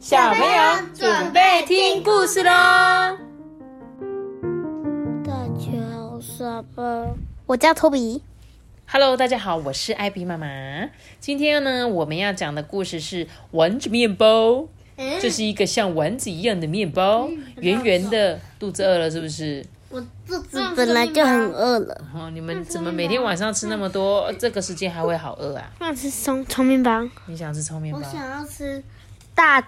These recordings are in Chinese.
小朋友准备听故事喽！大家好？我叫托比。Hello，大家好，我是艾比妈妈。今天呢，我们要讲的故事是丸子面包。这是一个像丸子一样的面包，圆圆的。肚子饿了是不是？我肚子本来就很饿了。哦，你们怎么每天晚上吃那么多？这个时间还会好饿啊？我想吃葱葱面包。你想吃葱面包？我想要吃大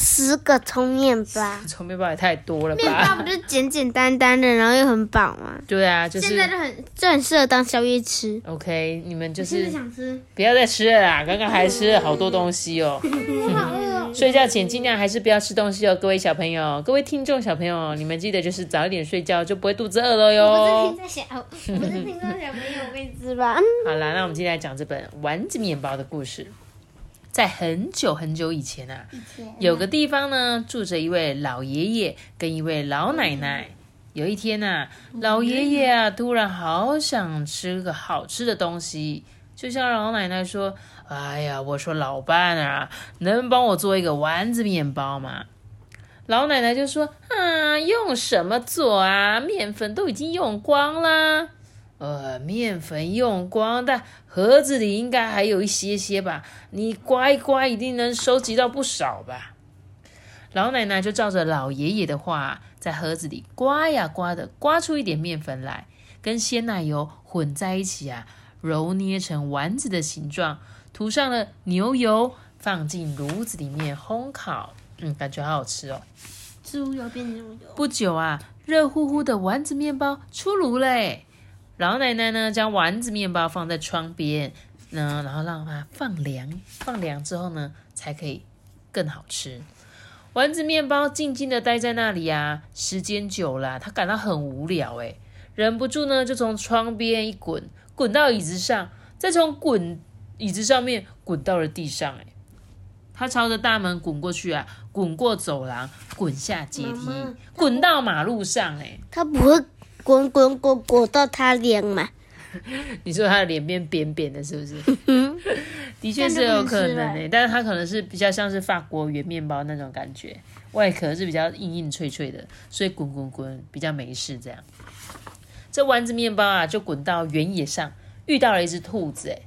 十个葱面包。葱面包也太多了吧面包不吧？就简简单单的，然后又很饱吗？对啊，就是现在就很就很适合当宵夜吃。OK，你们就是想吃，不要再吃了啦，刚刚还吃了好多东西哦。我好饿哦。睡觉前尽量还是不要吃东西哦，各位小朋友，各位听众小朋友，你们记得就是早一点睡觉，就不会肚子饿了我哟不。是听在小，我不是听众小朋友，我跟你吃吧。好啦，那我们今天来讲这本丸子面包的故事。在很久很久以前啊，有个地方呢，住着一位老爷爷跟一位老奶奶。有一天啊，老爷爷啊突然好想吃个好吃的东西，就像老奶奶说：“哎呀，我说老伴啊，能帮我做一个丸子面包吗？”老奶奶就说：“啊，用什么做啊？面粉都已经用光啦。”呃，面粉用光，但盒子里应该还有一些些吧？你刮一刮，一定能收集到不少吧？老奶奶就照着老爷爷的话，在盒子里刮呀刮的，刮出一点面粉来，跟鲜奶油混在一起啊，揉捏成丸子的形状，涂上了牛油，放进炉子里面烘烤。嗯，感觉好好吃哦。猪油变牛油。不久啊，热乎乎的丸子面包出炉嘞。老奶奶呢，将丸子面包放在窗边，呢，然后让它放凉，放凉之后呢，才可以更好吃。丸子面包静静的待在那里啊，时间久了，他感到很无聊，诶，忍不住呢，就从窗边一滚，滚到椅子上，再从滚椅子上面滚到了地上，诶，他朝着大门滚过去啊，滚过走廊，滚下阶梯滚到马路上，诶，它不会滚滚滚滚到他脸嘛？你说他的脸变扁扁的，是不是？的确是有可能诶、但是它可能是比较像是法国圆面包那种感觉，外壳是比较硬硬脆脆的，所以滚滚滚比较没事这样。这丸子面包啊，就滚到原野上，遇到了一只兔子诶、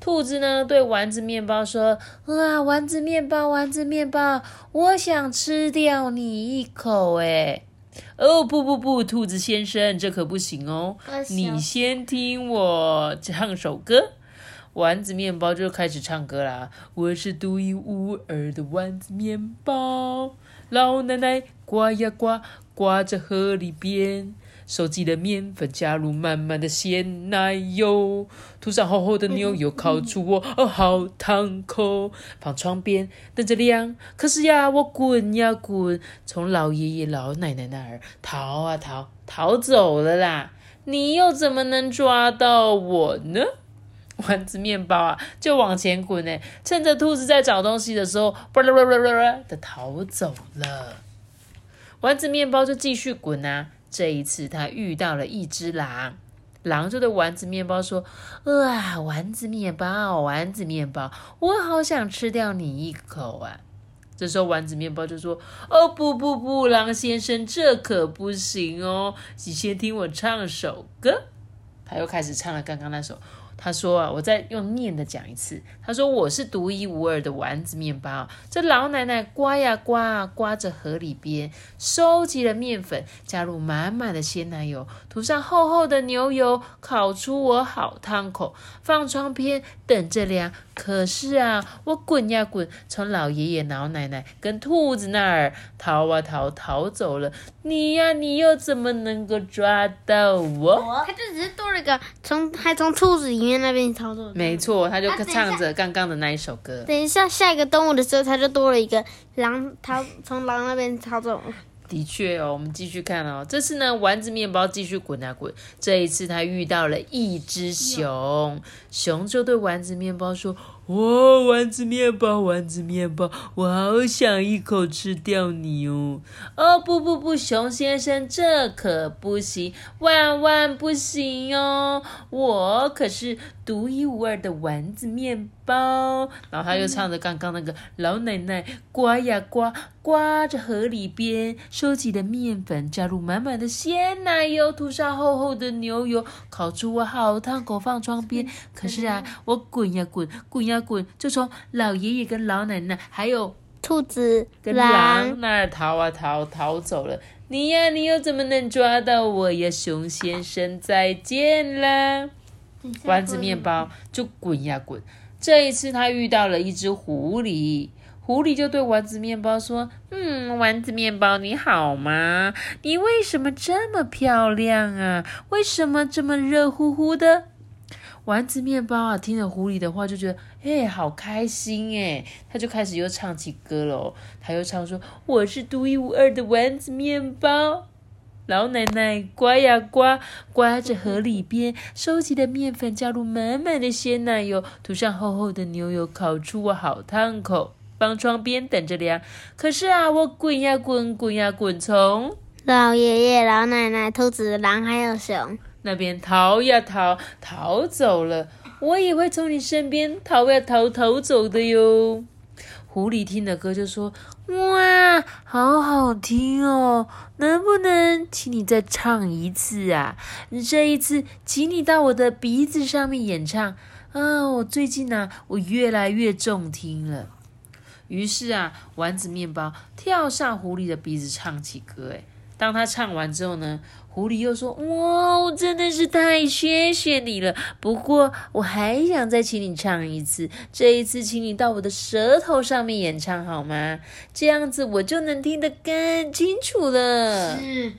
兔子呢对丸子面包说：“啊，丸子面包，丸子面包，我想吃掉你一口诶。哦不不不，兔子先生，这可不行哦！你先听我唱首歌。丸子面包就开始唱歌啦。我是独一无二的丸子面包，老奶奶刮呀刮，刮在河里边，收集了面粉，加入满满的鲜奶油，涂上厚厚的牛油，烤出我哦好烫口，放窗边等着凉。可是呀，我滚呀滚，从老爷爷老奶奶那儿逃啊逃，逃走了啦。你又怎么能抓到我呢？丸子面包啊，就往前滚呢，趁着兔子在找东西的时候，巴拉巴拉巴拉的逃走了。丸子面包就继续滚啊，这一次他遇到了一只狼，狼就对丸子面包说：“啊，丸子面包，丸子面包，我好想吃掉你一口啊！”这时候丸子面包就说：“哦不不不，狼先生，这可不行哦，你先听我唱首歌。”他又开始唱了刚刚那首。他说啊，我再用念的讲一次。他说我是独一无二的丸子面包。这老奶奶刮呀刮啊，刮着河里边，收集了面粉，加入满满的鲜奶油，涂上厚厚的牛油，烤出我好烫口，放窗边等着凉。可是啊，我滚呀滚，从老爷爷、老奶奶跟兔子那儿逃啊逃，逃走了。你呀，你又怎么能够抓到我？他就只是多了个从还从兔子里面那边操作。没错，他就唱着刚刚的那一首歌。等一下下一个动物的时候，他就多了一个狼他从狼那边操纵。的确哦，我们继续看哦。这次呢，丸子面包继续滚啊滚。这一次他遇到了一只熊，熊就对丸子面包说：“哇，丸子面包，丸子面包，我好想一口吃掉你哦！哦，不不不，熊先生，这可不行，万万不行哦！我可是独一无二的丸子面包。然后他又唱着刚刚那个老奶奶刮呀刮，刮着河里边收集的面粉，加入满满的鲜奶油，涂上厚厚的牛油，烤出我好烫口，放窗边。可是啊，我滚呀滚，滚呀。滚！就从老爷爷跟老奶奶还有兔子跟狼那儿逃啊逃，逃走了。你呀，你又怎么能抓到我呀，熊先生？再见了，丸子面包就滚呀滚。这一次他遇到了一只狐狸，狐狸就对丸子面包说：“嗯，丸子面包你好吗？你为什么这么漂亮啊？为什么这么热乎乎的？”丸子面包啊，听了狐狸的话，就觉得哎，好开心哎，他就开始又唱起歌了。他又唱说：“我是独一无二的丸子面包。”老奶奶刮呀刮，刮着河里边收集的面粉，加入满满的鲜奶油，涂上厚厚的牛油，烤出我好烫口，放窗边等着凉。可是啊，我滚呀滚，滚呀滚，从老爷爷、老奶奶、兔子、狼还有熊。那边逃呀逃，逃走了，我也会从你身边逃呀逃，逃走的哟。狐狸听的歌就说：“哇，好好听哦，能不能请你再唱一次啊？这一次，请你到我的鼻子上面演唱啊！我最近呢，我越来越中听了。”于是啊，丸子面包跳上狐狸的鼻子唱起歌。诶当他唱完之后呢？狐狸又说：“哇，真的是太谢谢你了！不过我还想再请你唱一次，这一次请你到我的舌头上面演唱好吗？这样子我就能听得更清楚了。”是。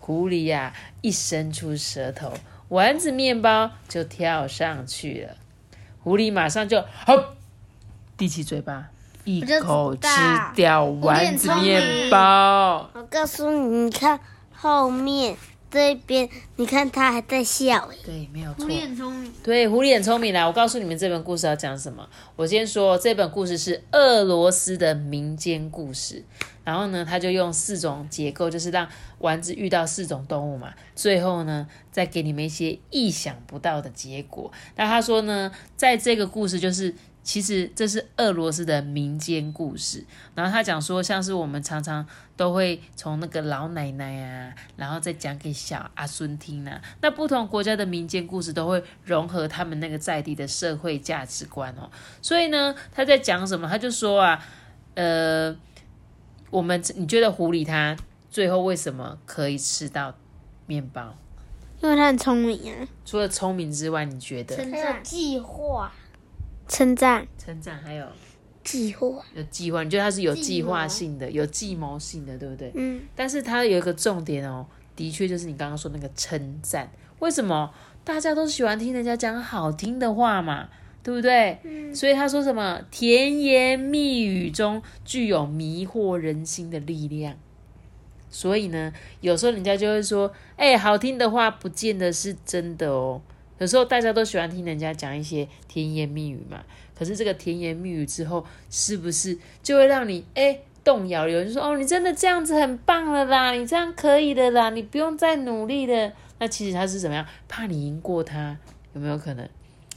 狐狸呀，一伸出舌头，丸子面包就跳上去了。狐狸马上就好，闭起嘴巴，一口吃掉丸子面包。我告诉你，你看。后面这边，你看他还在笑。对，没有错。狐狸很聪明。对，狐狸很聪明来，我告诉你们这本故事要讲什么。我先说，这本故事是俄罗斯的民间故事。然后呢，他就用四种结构，就是让丸子遇到四种动物嘛。最后呢，再给你们一些意想不到的结果。那他说呢，在这个故事就是。其实这是俄罗斯的民间故事，然后他讲说，像是我们常常都会从那个老奶奶啊，然后再讲给小阿孙听啊。那不同国家的民间故事都会融合他们那个在地的社会价值观哦。所以呢，他在讲什么？他就说啊，呃，我们你觉得狐狸它最后为什么可以吃到面包？因为它很聪明啊。除了聪明之外，你觉得？还有计划。称赞，称赞，还有计划，有计划，你觉得他是有计划性的，有计谋性的，对不对？嗯。但是他有一个重点哦，的确就是你刚刚说那个称赞。为什么大家都喜欢听人家讲好听的话嘛？对不对？嗯。所以他说什么甜言蜜语中具有迷惑人心的力量。所以呢，有时候人家就会说，哎，好听的话不见得是真的哦。有时候大家都喜欢听人家讲一些甜言蜜语嘛，可是这个甜言蜜语之后，是不是就会让你哎动摇？有人说哦，你真的这样子很棒了啦，你这样可以的啦，你不用再努力的。那其实他是怎么样？怕你赢过他，有没有可能？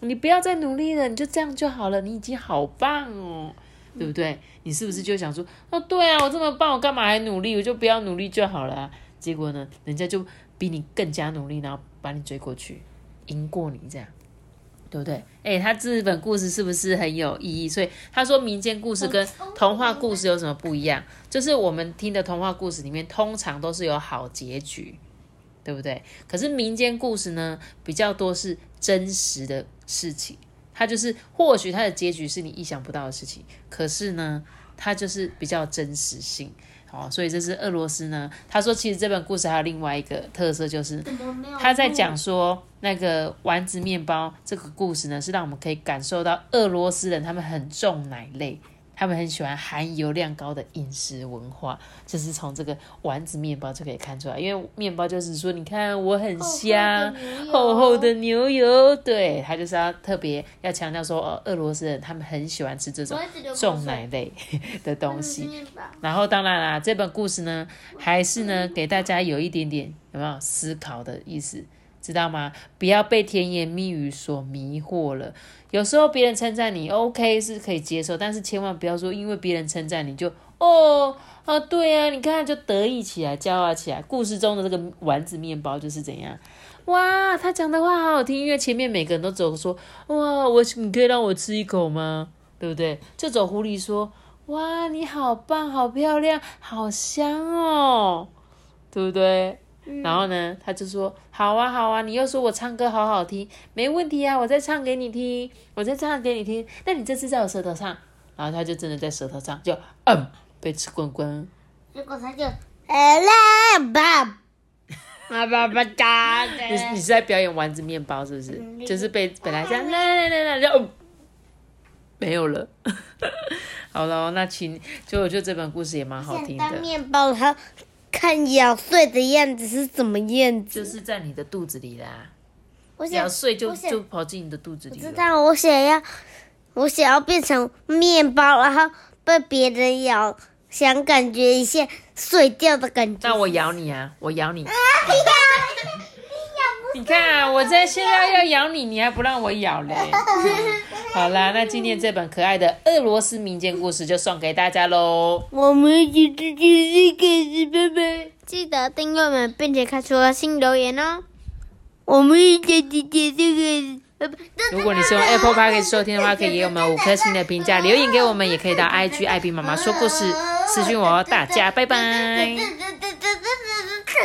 你不要再努力了，你就这样就好了，你已经好棒哦，对不对？你是不是就想说哦，对啊，我这么棒，我干嘛还努力？我就不要努力就好了。结果呢，人家就比你更加努力，然后把你追过去。赢过你这样，对不对？哎，他这本故事是不是很有意义？所以他说民间故事跟童话故事有什么不一样？就是我们听的童话故事里面，通常都是有好结局，对不对？可是民间故事呢，比较多是真实的事情，它就是或许它的结局是你意想不到的事情，可是呢，它就是比较真实性。哦，所以这是俄罗斯呢。他说，其实这本故事还有另外一个特色，就是他在讲说那个丸子面包这个故事呢，是让我们可以感受到俄罗斯人他们很重奶类，他们很喜欢含油量高的饮食文化，就是从这个丸子面包就可以看出来。因为面包就是说，你看我很香，厚厚的牛油，对，他就是要特别要强调说，哦，俄罗斯人他们很喜欢吃这种重奶类的东西。然后当然啦，这本故事呢，还是呢给大家有一点点有没有思考的意思。知道吗？不要被甜言蜜语所迷惑了。有时候别人称赞你，OK 是可以接受，但是千万不要说因为别人称赞你就哦啊对呀，你看就得意起来，骄傲起来。故事中的这个丸子面包就是怎样？哇，他讲的话好好听，因为前面每个人都走说哇，我你可以让我吃一口吗？对不对？就走狐狸说哇，你好棒，好漂亮，好香哦，对不对？然后呢，他就说：“好啊，好啊，你又说我唱歌好好听，没问题啊，我再唱给你听，我再唱给你听。那你这次在我舌头上，然后他就真的在舌头上就嗯被吃光光。结果他就哎啦爸，爸爸爸嘎的。你你是在表演丸子面包是不是？就是被本来这样来来来来就没有了。好了，那请就我觉得这本故事也蛮好听的。面包它。看咬碎的样子是怎么样子？就是在你的肚子里啦。我咬碎就就跑进你的肚子里。知道我想要，我想要变成面包，然后被别人咬，想感觉一下碎掉的感觉。那我咬你啊！我咬你。你看，我在现在要咬你，你还不让我咬嘞。好啦，那今天这本可爱的俄罗斯民间故事就送给大家喽。我们一起吃点心，开始拜拜。记得订阅我们，并且开出新留言哦。我们一起点点这个。如果你是用 Apple Park 收听的话，可以给我们五颗星的评价，留言给我们，也可以到 IG 艾比妈妈说故事私讯我。大家拜拜。